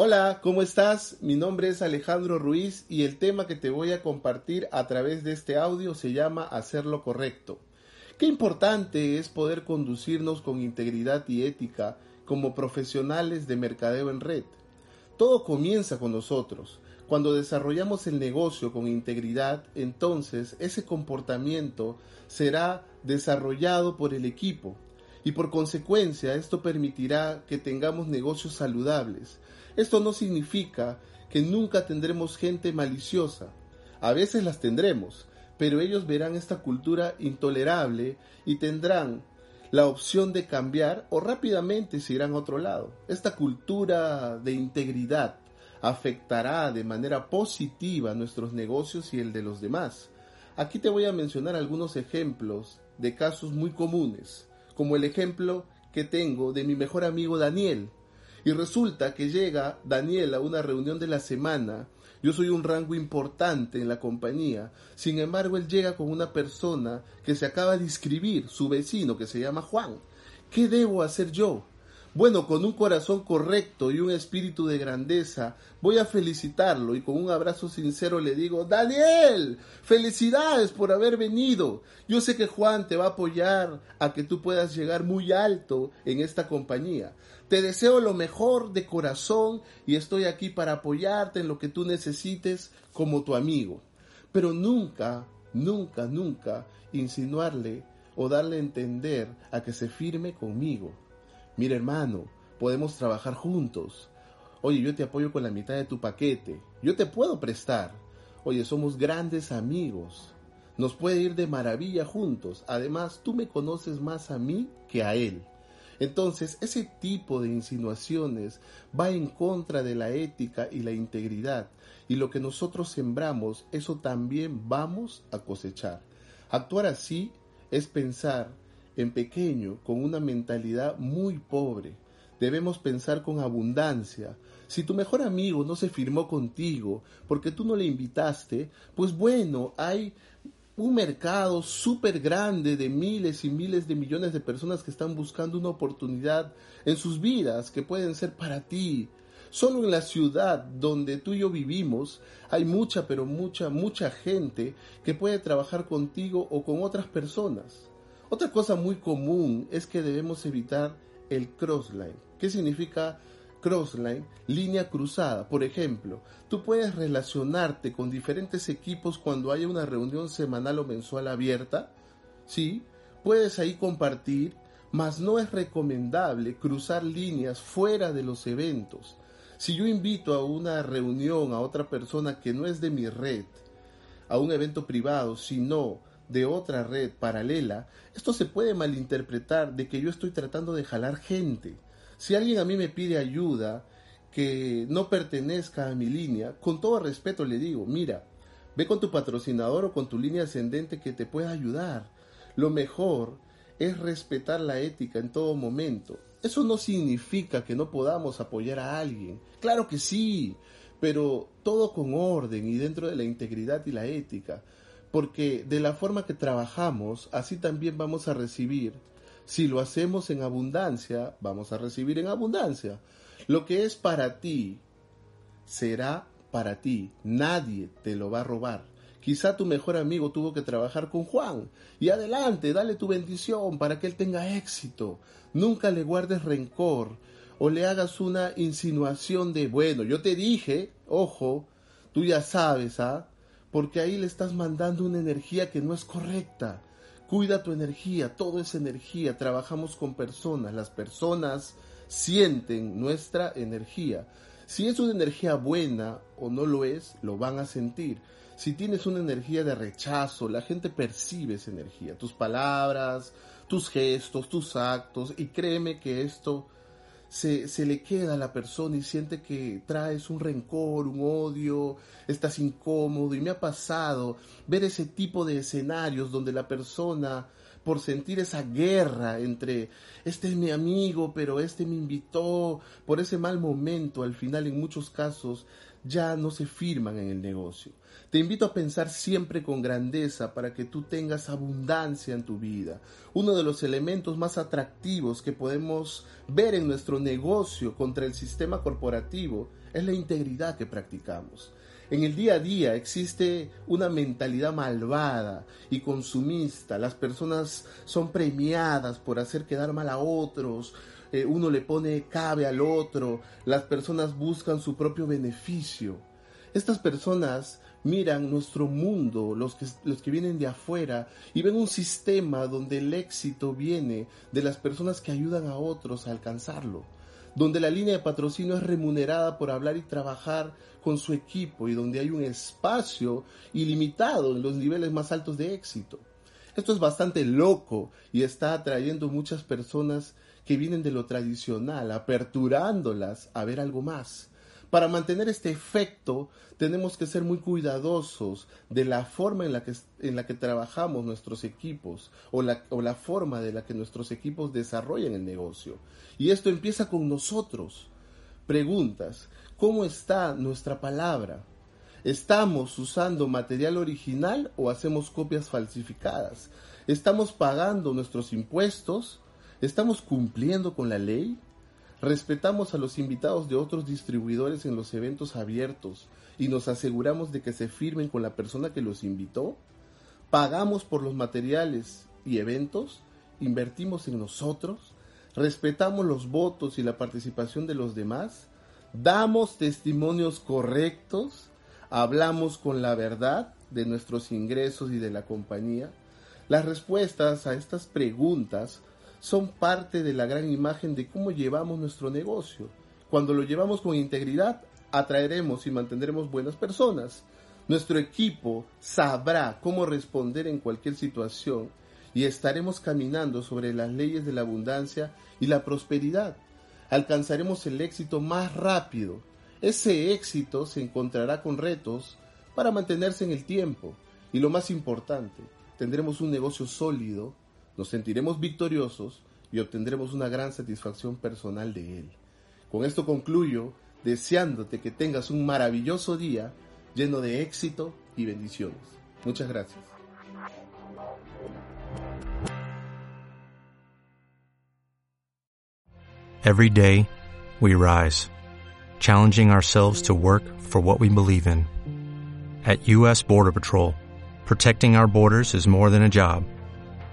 Hola, ¿cómo estás? Mi nombre es Alejandro Ruiz y el tema que te voy a compartir a través de este audio se llama Hacer lo correcto. Qué importante es poder conducirnos con integridad y ética como profesionales de mercadeo en red. Todo comienza con nosotros. Cuando desarrollamos el negocio con integridad, entonces ese comportamiento será desarrollado por el equipo y por consecuencia esto permitirá que tengamos negocios saludables. Esto no significa que nunca tendremos gente maliciosa. A veces las tendremos, pero ellos verán esta cultura intolerable y tendrán la opción de cambiar o rápidamente se irán a otro lado. Esta cultura de integridad afectará de manera positiva nuestros negocios y el de los demás. Aquí te voy a mencionar algunos ejemplos de casos muy comunes, como el ejemplo que tengo de mi mejor amigo Daniel. Y resulta que llega Daniel a una reunión de la semana yo soy un rango importante en la compañía. Sin embargo, él llega con una persona que se acaba de inscribir, su vecino, que se llama Juan. ¿Qué debo hacer yo? Bueno, con un corazón correcto y un espíritu de grandeza, voy a felicitarlo y con un abrazo sincero le digo, Daniel, felicidades por haber venido. Yo sé que Juan te va a apoyar a que tú puedas llegar muy alto en esta compañía. Te deseo lo mejor de corazón y estoy aquí para apoyarte en lo que tú necesites como tu amigo. Pero nunca, nunca, nunca insinuarle o darle a entender a que se firme conmigo. Mira hermano, podemos trabajar juntos. Oye, yo te apoyo con la mitad de tu paquete. Yo te puedo prestar. Oye, somos grandes amigos. Nos puede ir de maravilla juntos. Además, tú me conoces más a mí que a él. Entonces, ese tipo de insinuaciones va en contra de la ética y la integridad. Y lo que nosotros sembramos, eso también vamos a cosechar. Actuar así es pensar en pequeño, con una mentalidad muy pobre. Debemos pensar con abundancia. Si tu mejor amigo no se firmó contigo porque tú no le invitaste, pues bueno, hay un mercado súper grande de miles y miles de millones de personas que están buscando una oportunidad en sus vidas que pueden ser para ti. Solo en la ciudad donde tú y yo vivimos hay mucha, pero mucha, mucha gente que puede trabajar contigo o con otras personas. Otra cosa muy común es que debemos evitar el crossline. ¿Qué significa crossline, línea cruzada. Por ejemplo, tú puedes relacionarte con diferentes equipos cuando haya una reunión semanal o mensual abierta. Sí, puedes ahí compartir, mas no es recomendable cruzar líneas fuera de los eventos. Si yo invito a una reunión a otra persona que no es de mi red, a un evento privado, sino de otra red paralela, esto se puede malinterpretar de que yo estoy tratando de jalar gente. Si alguien a mí me pide ayuda que no pertenezca a mi línea, con todo respeto le digo, mira, ve con tu patrocinador o con tu línea ascendente que te pueda ayudar. Lo mejor es respetar la ética en todo momento. Eso no significa que no podamos apoyar a alguien. Claro que sí, pero todo con orden y dentro de la integridad y la ética. Porque de la forma que trabajamos, así también vamos a recibir si lo hacemos en abundancia, vamos a recibir en abundancia. Lo que es para ti será para ti. Nadie te lo va a robar. Quizá tu mejor amigo tuvo que trabajar con Juan. Y adelante, dale tu bendición para que él tenga éxito. Nunca le guardes rencor o le hagas una insinuación de, bueno, yo te dije, ojo, tú ya sabes, ¿ah? Porque ahí le estás mandando una energía que no es correcta. Cuida tu energía, todo es energía. Trabajamos con personas, las personas sienten nuestra energía. Si es una energía buena o no lo es, lo van a sentir. Si tienes una energía de rechazo, la gente percibe esa energía. Tus palabras, tus gestos, tus actos, y créeme que esto se, se, le queda a la persona y siente que traes un rencor, un odio, estás incómodo. Y me ha pasado ver ese tipo de escenarios donde la persona, por sentir esa guerra entre este es mi amigo, pero este me invitó, por ese mal momento, al final en muchos casos ya no se firman en el negocio. Te invito a pensar siempre con grandeza para que tú tengas abundancia en tu vida. Uno de los elementos más atractivos que podemos ver en nuestro negocio contra el sistema corporativo es la integridad que practicamos. En el día a día existe una mentalidad malvada y consumista. Las personas son premiadas por hacer quedar mal a otros. Eh, uno le pone cabe al otro. Las personas buscan su propio beneficio. Estas personas miran nuestro mundo, los que, los que vienen de afuera, y ven un sistema donde el éxito viene de las personas que ayudan a otros a alcanzarlo, donde la línea de patrocinio es remunerada por hablar y trabajar con su equipo y donde hay un espacio ilimitado en los niveles más altos de éxito. Esto es bastante loco y está atrayendo muchas personas que vienen de lo tradicional, aperturándolas a ver algo más. Para mantener este efecto tenemos que ser muy cuidadosos de la forma en la que, en la que trabajamos nuestros equipos o la, o la forma de la que nuestros equipos desarrollan el negocio. Y esto empieza con nosotros. Preguntas, ¿cómo está nuestra palabra? ¿Estamos usando material original o hacemos copias falsificadas? ¿Estamos pagando nuestros impuestos? ¿Estamos cumpliendo con la ley? Respetamos a los invitados de otros distribuidores en los eventos abiertos y nos aseguramos de que se firmen con la persona que los invitó. Pagamos por los materiales y eventos. Invertimos en nosotros. Respetamos los votos y la participación de los demás. Damos testimonios correctos. Hablamos con la verdad de nuestros ingresos y de la compañía. Las respuestas a estas preguntas son parte de la gran imagen de cómo llevamos nuestro negocio. Cuando lo llevamos con integridad, atraeremos y mantendremos buenas personas. Nuestro equipo sabrá cómo responder en cualquier situación y estaremos caminando sobre las leyes de la abundancia y la prosperidad. Alcanzaremos el éxito más rápido. Ese éxito se encontrará con retos para mantenerse en el tiempo. Y lo más importante, tendremos un negocio sólido nos sentiremos victoriosos y obtendremos una gran satisfacción personal de él. Con esto concluyo deseándote que tengas un maravilloso día lleno de éxito y bendiciones. Muchas gracias. Every day, we rise, challenging ourselves to work for what we believe in. At U.S. Border Patrol, protecting our borders is more than a job.